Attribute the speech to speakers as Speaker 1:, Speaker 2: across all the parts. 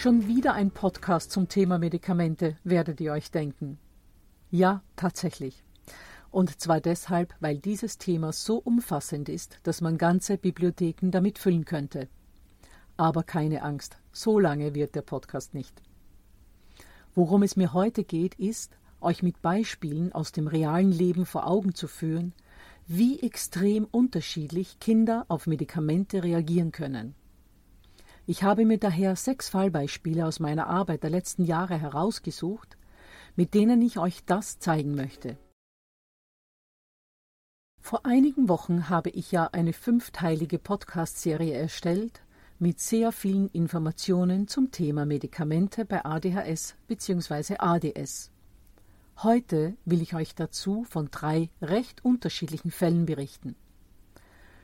Speaker 1: Schon wieder ein Podcast zum Thema Medikamente, werdet ihr euch denken. Ja, tatsächlich. Und zwar deshalb, weil dieses Thema so umfassend ist, dass man ganze Bibliotheken damit füllen könnte. Aber keine Angst, so lange wird der Podcast nicht. Worum es mir heute geht, ist, euch mit Beispielen aus dem realen Leben vor Augen zu führen, wie extrem unterschiedlich Kinder auf Medikamente reagieren können. Ich habe mir daher sechs Fallbeispiele aus meiner Arbeit der letzten Jahre herausgesucht, mit denen ich euch das zeigen möchte. Vor einigen Wochen habe ich ja eine fünfteilige Podcast-Serie erstellt mit sehr vielen Informationen zum Thema Medikamente bei ADHS bzw. ADS. Heute will ich euch dazu von drei recht unterschiedlichen Fällen berichten.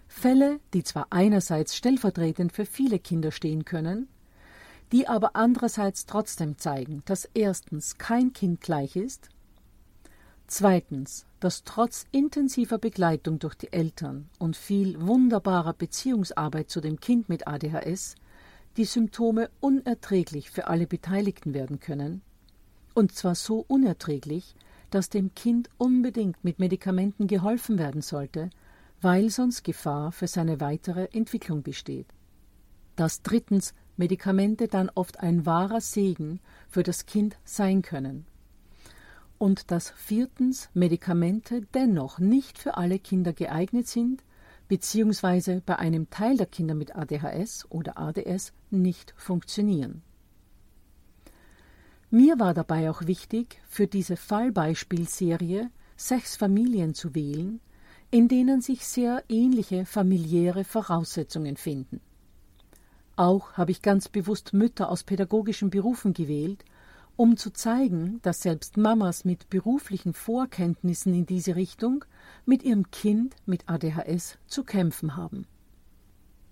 Speaker 1: Fälle, die zwar einerseits stellvertretend für viele Kinder stehen können, die aber andererseits trotzdem zeigen, dass erstens kein Kind gleich ist, zweitens, dass trotz intensiver Begleitung durch die Eltern und viel wunderbarer Beziehungsarbeit zu dem Kind mit ADHS die Symptome unerträglich für alle Beteiligten werden können, und zwar so unerträglich, dass dem Kind unbedingt mit Medikamenten geholfen werden sollte, weil sonst Gefahr für seine weitere Entwicklung besteht. Dass drittens Medikamente dann oft ein wahrer Segen für das Kind sein können. Und dass viertens Medikamente dennoch nicht für alle Kinder geeignet sind, beziehungsweise bei einem Teil der Kinder mit ADHS oder ADS nicht funktionieren. Mir war dabei auch wichtig, für diese Fallbeispielserie sechs Familien zu wählen, in denen sich sehr ähnliche familiäre Voraussetzungen finden. Auch habe ich ganz bewusst Mütter aus pädagogischen Berufen gewählt, um zu zeigen, dass selbst Mamas mit beruflichen Vorkenntnissen in diese Richtung mit ihrem Kind mit ADHS zu kämpfen haben.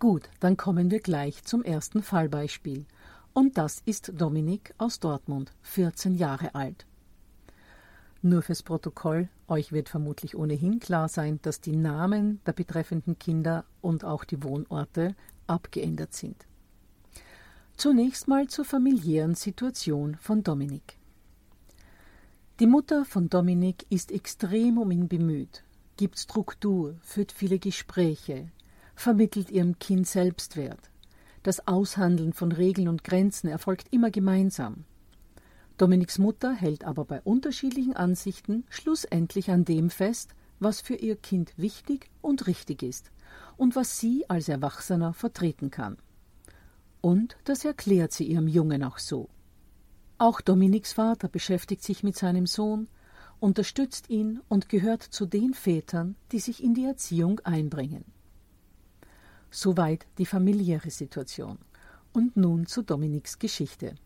Speaker 1: Gut, dann kommen wir gleich zum ersten Fallbeispiel. Und das ist Dominik aus Dortmund, 14 Jahre alt. Nur fürs Protokoll, euch wird vermutlich ohnehin klar sein, dass die Namen der betreffenden Kinder und auch die Wohnorte abgeändert sind. Zunächst mal zur familiären Situation von Dominik. Die Mutter von Dominik ist extrem um ihn bemüht, gibt Struktur, führt viele Gespräche, vermittelt ihrem Kind Selbstwert. Das Aushandeln von Regeln und Grenzen erfolgt immer gemeinsam. Dominiks Mutter hält aber bei unterschiedlichen Ansichten schlussendlich an dem fest, was für ihr Kind wichtig und richtig ist und was sie als Erwachsener vertreten kann. Und das erklärt sie ihrem Jungen auch so. Auch Dominiks Vater beschäftigt sich mit seinem Sohn, unterstützt ihn und gehört zu den Vätern, die sich in die Erziehung einbringen. Soweit die familiäre Situation. Und nun zu Dominiks Geschichte.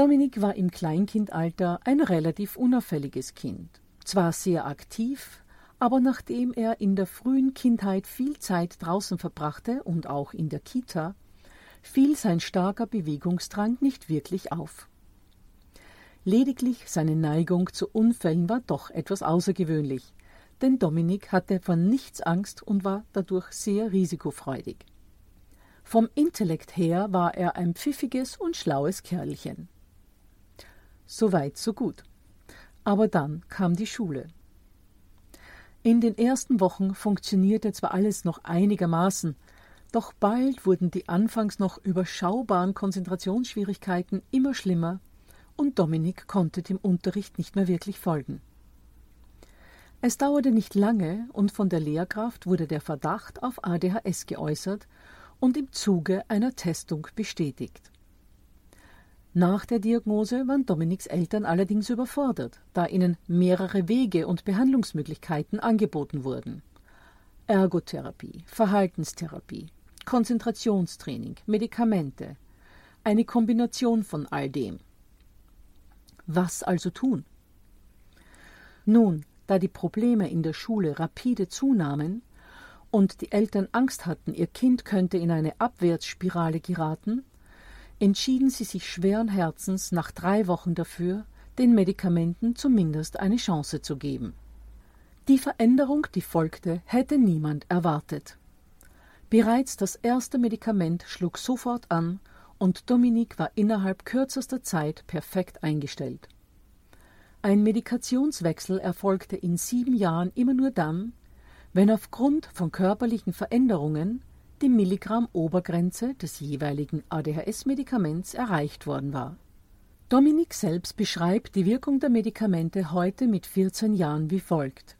Speaker 1: Dominik war im Kleinkindalter ein relativ unauffälliges Kind. Zwar sehr aktiv, aber nachdem er in der frühen Kindheit viel Zeit draußen verbrachte und auch in der Kita, fiel sein starker Bewegungsdrang nicht wirklich auf. Lediglich seine Neigung zu Unfällen war doch etwas außergewöhnlich, denn Dominik hatte von nichts Angst und war dadurch sehr risikofreudig. Vom Intellekt her war er ein pfiffiges und schlaues Kerlchen. So weit, so gut. Aber dann kam die Schule. In den ersten Wochen funktionierte zwar alles noch einigermaßen, doch bald wurden die anfangs noch überschaubaren Konzentrationsschwierigkeiten immer schlimmer und Dominik konnte dem Unterricht nicht mehr wirklich folgen. Es dauerte nicht lange und von der Lehrkraft wurde der Verdacht auf ADHS geäußert und im Zuge einer Testung bestätigt. Nach der Diagnose waren Dominiks Eltern allerdings überfordert, da ihnen mehrere Wege und Behandlungsmöglichkeiten angeboten wurden. Ergotherapie, Verhaltenstherapie, Konzentrationstraining, Medikamente, eine Kombination von all dem. Was also tun? Nun, da die Probleme in der Schule rapide zunahmen und die Eltern Angst hatten, ihr Kind könnte in eine Abwärtsspirale geraten, entschieden sie sich schweren Herzens nach drei Wochen dafür, den Medikamenten zumindest eine Chance zu geben. Die Veränderung, die folgte, hätte niemand erwartet. Bereits das erste Medikament schlug sofort an und Dominik war innerhalb kürzester Zeit perfekt eingestellt. Ein Medikationswechsel erfolgte in sieben Jahren immer nur dann, wenn aufgrund von körperlichen Veränderungen die Milligramm-Obergrenze des jeweiligen ADHS-Medikaments erreicht worden war. Dominik selbst beschreibt die Wirkung der Medikamente heute mit 14 Jahren wie folgt.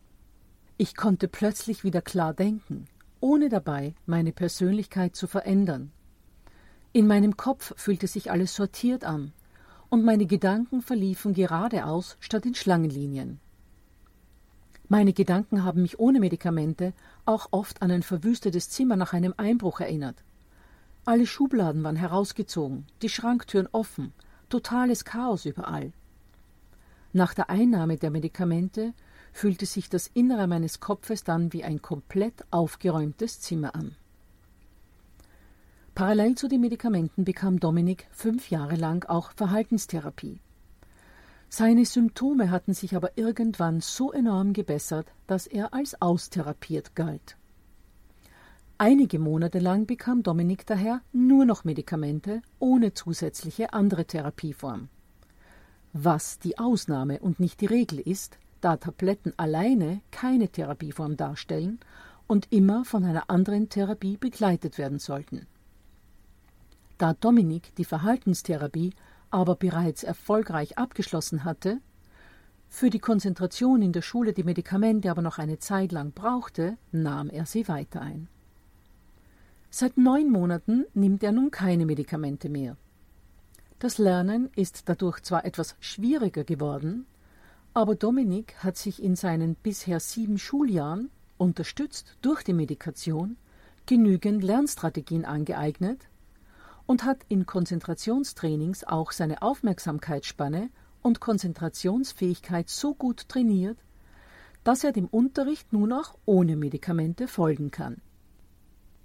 Speaker 1: Ich konnte plötzlich wieder klar denken, ohne dabei meine Persönlichkeit zu verändern. In meinem Kopf fühlte sich alles sortiert an, und meine Gedanken verliefen geradeaus statt in Schlangenlinien. Meine Gedanken haben mich ohne Medikamente auch oft an ein verwüstetes Zimmer nach einem Einbruch erinnert. Alle Schubladen waren herausgezogen, die Schranktüren offen, totales Chaos überall. Nach der Einnahme der Medikamente fühlte sich das Innere meines Kopfes dann wie ein komplett aufgeräumtes Zimmer an. Parallel zu den Medikamenten bekam Dominik fünf Jahre lang auch Verhaltenstherapie. Seine Symptome hatten sich aber irgendwann so enorm gebessert, dass er als austherapiert galt. Einige Monate lang bekam Dominik daher nur noch Medikamente ohne zusätzliche andere Therapieform. Was die Ausnahme und nicht die Regel ist, da Tabletten alleine keine Therapieform darstellen und immer von einer anderen Therapie begleitet werden sollten. Da Dominik die Verhaltenstherapie aber bereits erfolgreich abgeschlossen hatte, für die Konzentration in der Schule die Medikamente aber noch eine Zeit lang brauchte, nahm er sie weiter ein. Seit neun Monaten nimmt er nun keine Medikamente mehr. Das Lernen ist dadurch zwar etwas schwieriger geworden, aber Dominik hat sich in seinen bisher sieben Schuljahren, unterstützt durch die Medikation, genügend Lernstrategien angeeignet, und hat in Konzentrationstrainings auch seine Aufmerksamkeitsspanne und Konzentrationsfähigkeit so gut trainiert, dass er dem Unterricht nun auch ohne Medikamente folgen kann.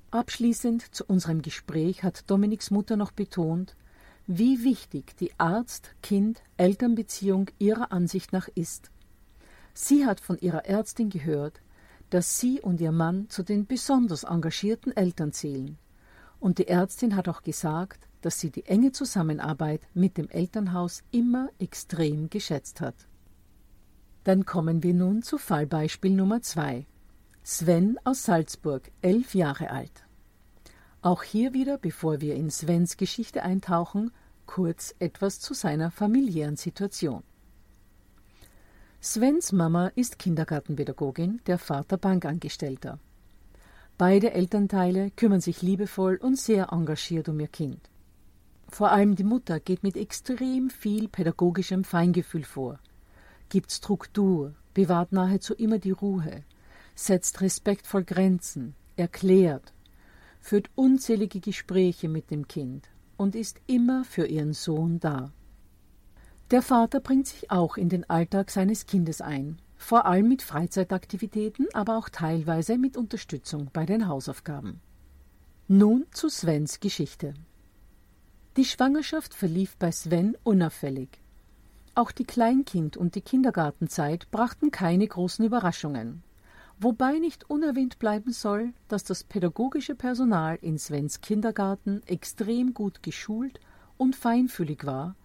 Speaker 1: Abschließend zu unserem Gespräch hat Dominiks Mutter noch betont, wie wichtig die Arzt-Kind-Elternbeziehung ihrer Ansicht nach ist. Sie hat von ihrer Ärztin gehört, dass sie und ihr Mann zu den besonders engagierten Eltern zählen. Und die Ärztin hat auch gesagt, dass sie die enge Zusammenarbeit mit dem Elternhaus immer extrem geschätzt hat. Dann kommen wir nun zu Fallbeispiel Nummer zwei. Sven aus Salzburg, elf Jahre alt. Auch hier wieder, bevor wir in Svens Geschichte eintauchen, kurz etwas zu seiner familiären Situation. Svens Mama ist Kindergartenpädagogin, der Vater Bankangestellter. Beide Elternteile kümmern sich liebevoll und sehr engagiert um ihr Kind. Vor allem die Mutter geht mit extrem viel pädagogischem Feingefühl vor, gibt Struktur, bewahrt nahezu immer die Ruhe, setzt respektvoll Grenzen, erklärt, führt unzählige Gespräche mit dem Kind und ist immer für ihren Sohn da. Der Vater bringt sich auch in den Alltag seines Kindes ein, vor allem mit Freizeitaktivitäten, aber auch teilweise mit Unterstützung bei den Hausaufgaben. Nun zu Svens Geschichte. Die Schwangerschaft verlief bei Sven unauffällig. Auch die Kleinkind- und die Kindergartenzeit brachten keine großen Überraschungen. Wobei nicht unerwähnt bleiben soll, dass das pädagogische Personal in Svens Kindergarten extrem gut geschult und feinfühlig war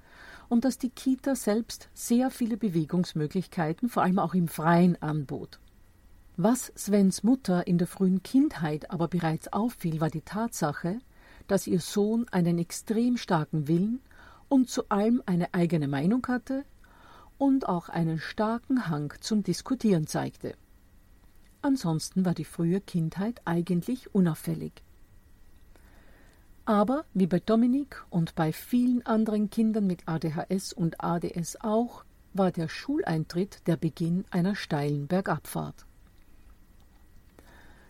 Speaker 1: und dass die Kita selbst sehr viele Bewegungsmöglichkeiten, vor allem auch im Freien, anbot. Was Svens Mutter in der frühen Kindheit aber bereits auffiel, war die Tatsache, dass ihr Sohn einen extrem starken Willen und zu allem eine eigene Meinung hatte und auch einen starken Hang zum Diskutieren zeigte. Ansonsten war die frühe Kindheit eigentlich unauffällig. Aber wie bei Dominik und bei vielen anderen Kindern mit ADHS und ADS auch, war der Schuleintritt der Beginn einer steilen Bergabfahrt.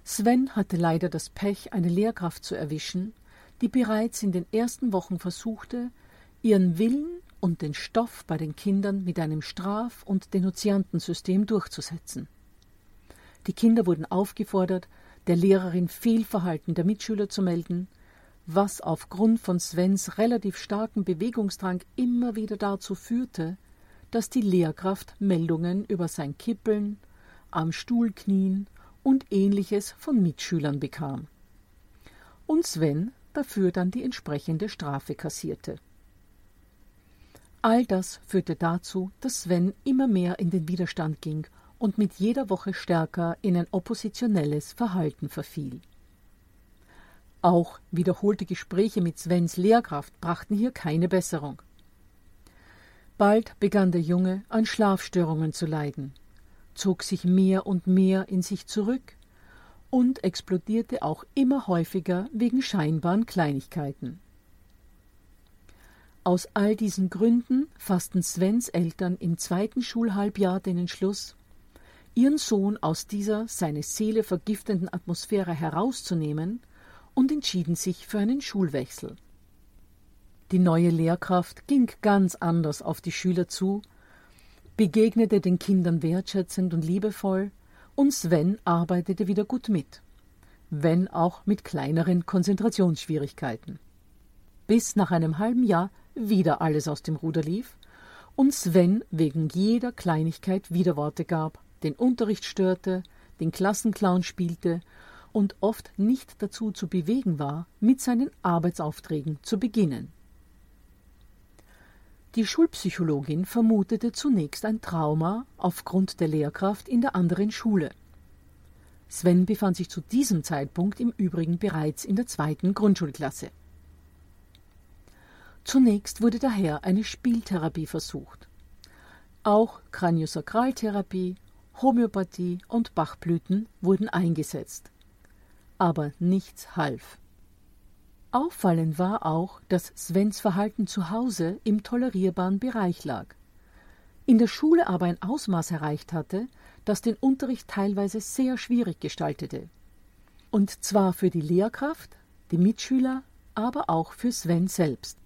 Speaker 1: Sven hatte leider das Pech, eine Lehrkraft zu erwischen, die bereits in den ersten Wochen versuchte, ihren Willen und den Stoff bei den Kindern mit einem Straf- und Denunziantensystem durchzusetzen. Die Kinder wurden aufgefordert, der Lehrerin Fehlverhalten der Mitschüler zu melden, was aufgrund von Svens relativ starken Bewegungsdrang immer wieder dazu führte, dass die Lehrkraft Meldungen über sein Kippeln, am Stuhl knien und ähnliches von Mitschülern bekam. Und Sven dafür dann die entsprechende Strafe kassierte. All das führte dazu, dass Sven immer mehr in den Widerstand ging und mit jeder Woche stärker in ein oppositionelles Verhalten verfiel. Auch wiederholte Gespräche mit Svens Lehrkraft brachten hier keine Besserung. Bald begann der Junge an Schlafstörungen zu leiden, zog sich mehr und mehr in sich zurück und explodierte auch immer häufiger wegen scheinbaren Kleinigkeiten. Aus all diesen Gründen fassten Svens Eltern im zweiten Schulhalbjahr den Entschluss, ihren Sohn aus dieser seine Seele vergiftenden Atmosphäre herauszunehmen und entschieden sich für einen Schulwechsel. Die neue Lehrkraft ging ganz anders auf die Schüler zu, begegnete den Kindern wertschätzend und liebevoll, und Sven arbeitete wieder gut mit, wenn auch mit kleineren Konzentrationsschwierigkeiten. Bis nach einem halben Jahr wieder alles aus dem Ruder lief und Sven wegen jeder Kleinigkeit Widerworte gab den Unterricht störte, den Klassenclown spielte und oft nicht dazu zu bewegen war, mit seinen Arbeitsaufträgen zu beginnen. Die Schulpsychologin vermutete zunächst ein Trauma aufgrund der Lehrkraft in der anderen Schule. Sven befand sich zu diesem Zeitpunkt im Übrigen bereits in der zweiten Grundschulklasse. Zunächst wurde daher eine Spieltherapie versucht. Auch Kraniosakraltherapie Homöopathie und Bachblüten wurden eingesetzt. Aber nichts half. Auffallend war auch, dass Svens Verhalten zu Hause im tolerierbaren Bereich lag. In der Schule aber ein Ausmaß erreicht hatte, das den Unterricht teilweise sehr schwierig gestaltete. Und zwar für die Lehrkraft, die Mitschüler, aber auch für Sven selbst.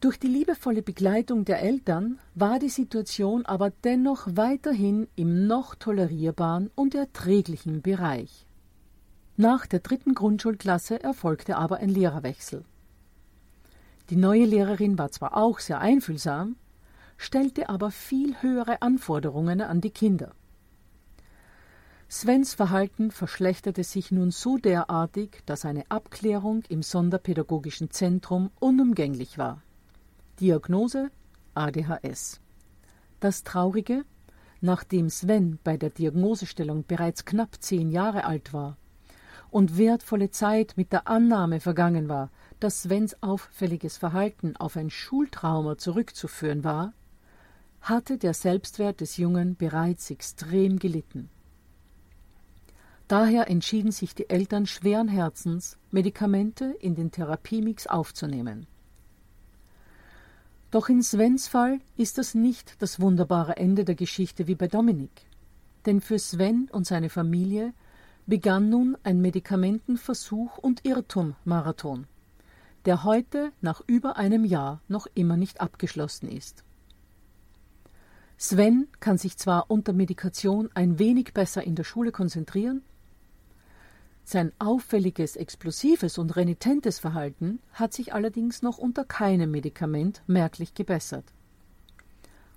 Speaker 1: Durch die liebevolle Begleitung der Eltern war die Situation aber dennoch weiterhin im noch tolerierbaren und erträglichen Bereich. Nach der dritten Grundschulklasse erfolgte aber ein Lehrerwechsel. Die neue Lehrerin war zwar auch sehr einfühlsam, stellte aber viel höhere Anforderungen an die Kinder. Svens Verhalten verschlechterte sich nun so derartig, dass eine Abklärung im Sonderpädagogischen Zentrum unumgänglich war. Diagnose ADHS. Das Traurige, nachdem Sven bei der Diagnosestellung bereits knapp zehn Jahre alt war und wertvolle Zeit mit der Annahme vergangen war, dass Svens auffälliges Verhalten auf ein Schultrauma zurückzuführen war, hatte der Selbstwert des Jungen bereits extrem gelitten. Daher entschieden sich die Eltern schweren Herzens, Medikamente in den Therapiemix aufzunehmen. Doch in Svens Fall ist das nicht das wunderbare Ende der Geschichte wie bei Dominik. Denn für Sven und seine Familie begann nun ein Medikamentenversuch und Irrtum-Marathon, der heute nach über einem Jahr noch immer nicht abgeschlossen ist. Sven kann sich zwar unter Medikation ein wenig besser in der Schule konzentrieren, sein auffälliges, explosives und renitentes Verhalten hat sich allerdings noch unter keinem Medikament merklich gebessert.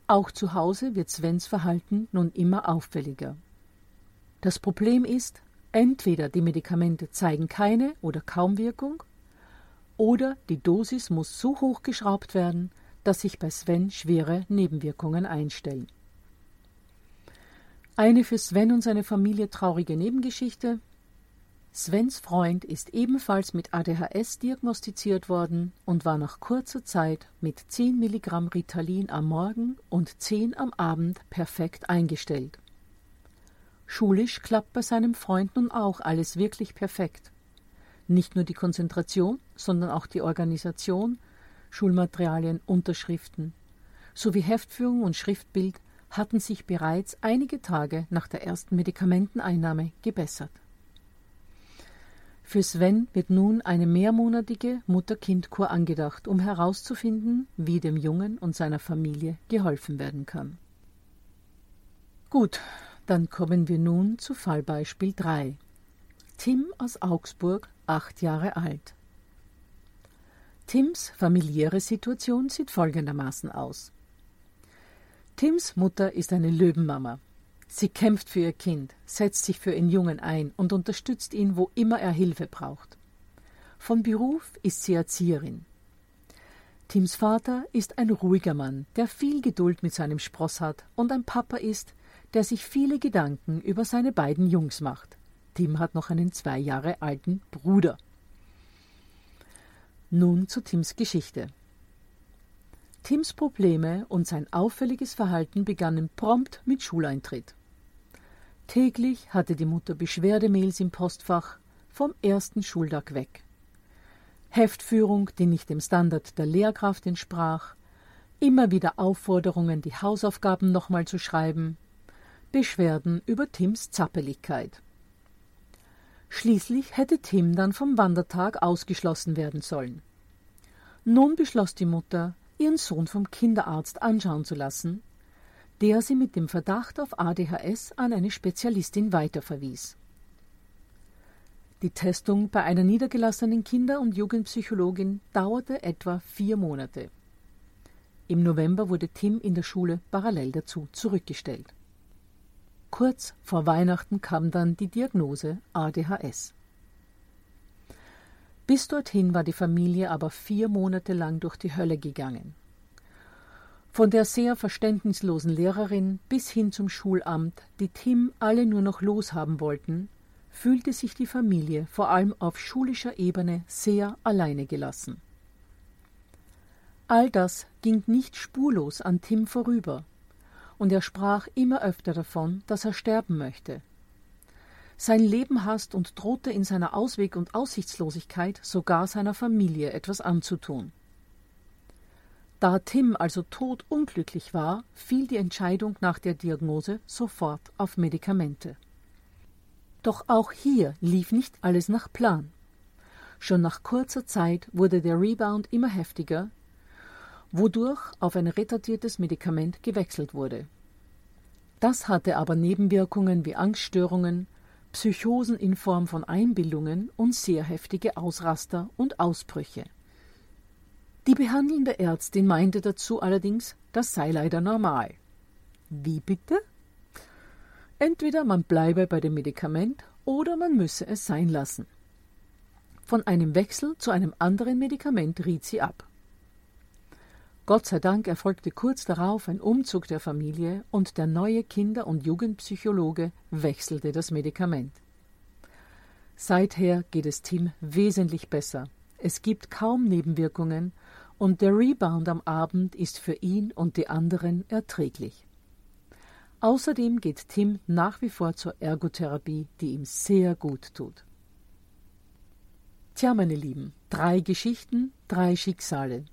Speaker 1: Auch zu Hause wird Svens Verhalten nun immer auffälliger. Das Problem ist, entweder die Medikamente zeigen keine oder kaum Wirkung, oder die Dosis muss so hoch geschraubt werden, dass sich bei Sven schwere Nebenwirkungen einstellen. Eine für Sven und seine Familie traurige Nebengeschichte Svens Freund ist ebenfalls mit ADHS diagnostiziert worden und war nach kurzer Zeit mit 10 Milligramm Ritalin am Morgen und 10 am Abend perfekt eingestellt. Schulisch klappt bei seinem Freund nun auch alles wirklich perfekt. Nicht nur die Konzentration, sondern auch die Organisation, Schulmaterialien, Unterschriften sowie Heftführung und Schriftbild hatten sich bereits einige Tage nach der ersten Medikamenteneinnahme gebessert. Für Sven wird nun eine mehrmonatige Mutter-Kind-Kur angedacht, um herauszufinden, wie dem Jungen und seiner Familie geholfen werden kann. Gut, dann kommen wir nun zu Fallbeispiel 3. Tim aus Augsburg, acht Jahre alt. Tims familiäre Situation sieht folgendermaßen aus. Tims Mutter ist eine Löwenmama, Sie kämpft für ihr Kind, setzt sich für ihren Jungen ein und unterstützt ihn, wo immer er Hilfe braucht. Von Beruf ist sie Erzieherin. Tims Vater ist ein ruhiger Mann, der viel Geduld mit seinem Spross hat und ein Papa ist, der sich viele Gedanken über seine beiden Jungs macht. Tim hat noch einen zwei Jahre alten Bruder. Nun zu Tims Geschichte. Tims Probleme und sein auffälliges Verhalten begannen prompt mit Schuleintritt. Täglich hatte die Mutter Beschwerdemails im Postfach vom ersten Schultag weg. Heftführung, die nicht dem Standard der Lehrkraft entsprach, immer wieder Aufforderungen, die Hausaufgaben nochmal zu schreiben, Beschwerden über Tims Zappeligkeit. Schließlich hätte Tim dann vom Wandertag ausgeschlossen werden sollen. Nun beschloss die Mutter, ihren Sohn vom Kinderarzt anschauen zu lassen der sie mit dem Verdacht auf ADHS an eine Spezialistin weiterverwies. Die Testung bei einer niedergelassenen Kinder- und Jugendpsychologin dauerte etwa vier Monate. Im November wurde Tim in der Schule parallel dazu zurückgestellt. Kurz vor Weihnachten kam dann die Diagnose ADHS. Bis dorthin war die Familie aber vier Monate lang durch die Hölle gegangen. Von der sehr verständnislosen Lehrerin bis hin zum Schulamt, die Tim alle nur noch loshaben wollten, fühlte sich die Familie vor allem auf schulischer Ebene sehr alleine gelassen. All das ging nicht spurlos an Tim vorüber, und er sprach immer öfter davon, dass er sterben möchte. Sein Leben hasst und drohte in seiner Ausweg- und Aussichtslosigkeit sogar seiner Familie etwas anzutun. Da Tim also todunglücklich war, fiel die Entscheidung nach der Diagnose sofort auf Medikamente. Doch auch hier lief nicht alles nach Plan. Schon nach kurzer Zeit wurde der Rebound immer heftiger, wodurch auf ein retardiertes Medikament gewechselt wurde. Das hatte aber Nebenwirkungen wie Angststörungen, Psychosen in Form von Einbildungen und sehr heftige Ausraster und Ausbrüche. Die behandelnde Ärztin meinte dazu allerdings, das sei leider normal. Wie bitte? Entweder man bleibe bei dem Medikament oder man müsse es sein lassen. Von einem Wechsel zu einem anderen Medikament riet sie ab. Gott sei Dank erfolgte kurz darauf ein Umzug der Familie und der neue Kinder- und Jugendpsychologe wechselte das Medikament. Seither geht es Tim wesentlich besser. Es gibt kaum Nebenwirkungen und der Rebound am Abend ist für ihn und die anderen erträglich. Außerdem geht Tim nach wie vor zur Ergotherapie, die ihm sehr gut tut. Tja, meine Lieben, drei Geschichten, drei Schicksale.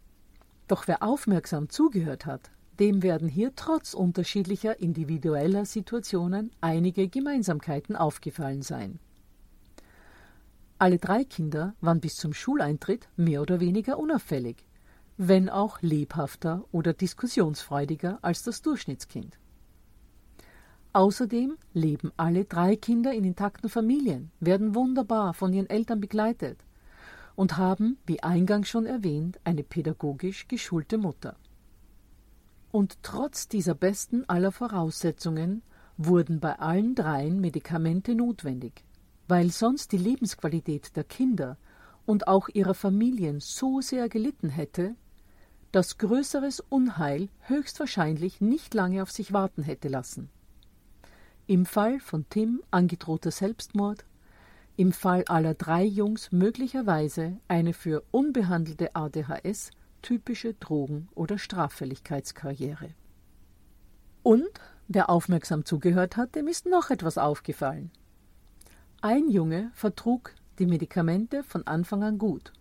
Speaker 1: Doch wer aufmerksam zugehört hat, dem werden hier trotz unterschiedlicher individueller Situationen einige Gemeinsamkeiten aufgefallen sein. Alle drei Kinder waren bis zum Schuleintritt mehr oder weniger unauffällig, wenn auch lebhafter oder diskussionsfreudiger als das Durchschnittskind. Außerdem leben alle drei Kinder in intakten Familien, werden wunderbar von ihren Eltern begleitet und haben, wie eingangs schon erwähnt, eine pädagogisch geschulte Mutter. Und trotz dieser besten aller Voraussetzungen wurden bei allen dreien Medikamente notwendig, weil sonst die Lebensqualität der Kinder und auch ihrer Familien so sehr gelitten hätte, dass größeres Unheil höchstwahrscheinlich nicht lange auf sich warten hätte lassen. Im Fall von Tim angedrohter Selbstmord, im Fall aller drei Jungs möglicherweise eine für unbehandelte ADHS typische Drogen- oder Straffälligkeitskarriere. Und wer aufmerksam zugehört hat, dem ist noch etwas aufgefallen. Ein Junge vertrug die Medikamente von Anfang an gut.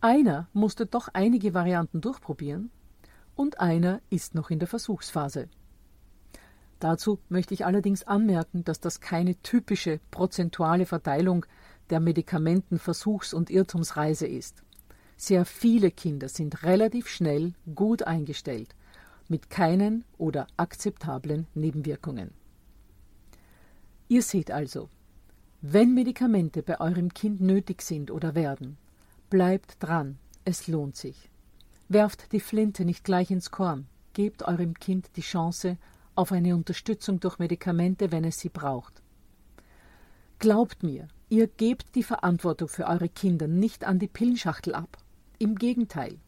Speaker 1: Einer musste doch einige Varianten durchprobieren und einer ist noch in der Versuchsphase. Dazu möchte ich allerdings anmerken, dass das keine typische prozentuale Verteilung der Medikamentenversuchs- und Irrtumsreise ist. Sehr viele Kinder sind relativ schnell gut eingestellt, mit keinen oder akzeptablen Nebenwirkungen. Ihr seht also, wenn Medikamente bei eurem Kind nötig sind oder werden, bleibt dran, es lohnt sich. Werft die Flinte nicht gleich ins Korn, gebt eurem Kind die Chance auf eine Unterstützung durch Medikamente, wenn es sie braucht. Glaubt mir, ihr gebt die Verantwortung für eure Kinder nicht an die Pillenschachtel ab. Im Gegenteil.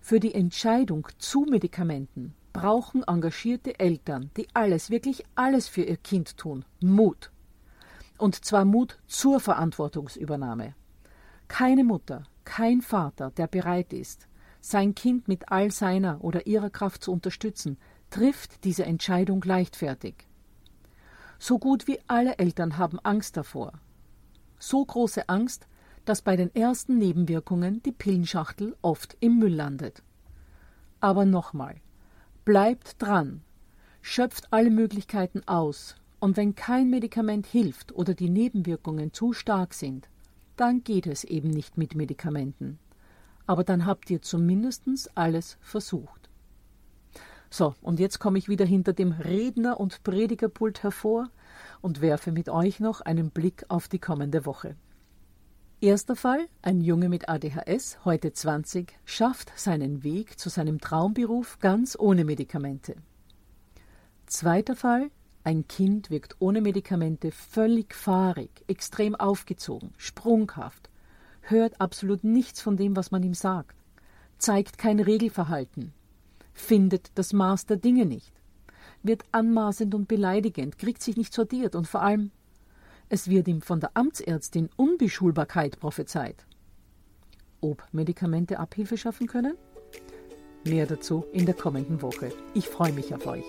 Speaker 1: Für die Entscheidung zu Medikamenten brauchen engagierte Eltern, die alles, wirklich alles für ihr Kind tun, Mut. Und zwar Mut zur Verantwortungsübernahme. Keine Mutter, kein Vater, der bereit ist, sein Kind mit all seiner oder ihrer Kraft zu unterstützen, trifft diese Entscheidung leichtfertig. So gut wie alle Eltern haben Angst davor. So große Angst, dass bei den ersten Nebenwirkungen die Pillenschachtel oft im Müll landet. Aber nochmal, bleibt dran, schöpft alle Möglichkeiten aus, und wenn kein Medikament hilft oder die Nebenwirkungen zu stark sind, dann geht es eben nicht mit Medikamenten. Aber dann habt ihr zumindest alles versucht. So, und jetzt komme ich wieder hinter dem Redner- und Predigerpult hervor und werfe mit euch noch einen Blick auf die kommende Woche. Erster Fall, ein Junge mit ADHS, heute 20, schafft seinen Weg zu seinem Traumberuf ganz ohne Medikamente. Zweiter Fall, ein Kind wirkt ohne Medikamente völlig fahrig, extrem aufgezogen, sprunghaft, hört absolut nichts von dem, was man ihm sagt, zeigt kein Regelverhalten, findet das Maß der Dinge nicht, wird anmaßend und beleidigend, kriegt sich nicht sortiert und vor allem es wird ihm von der Amtsärztin Unbeschulbarkeit prophezeit. Ob Medikamente Abhilfe schaffen können? Mehr dazu in der kommenden Woche. Ich freue mich auf euch.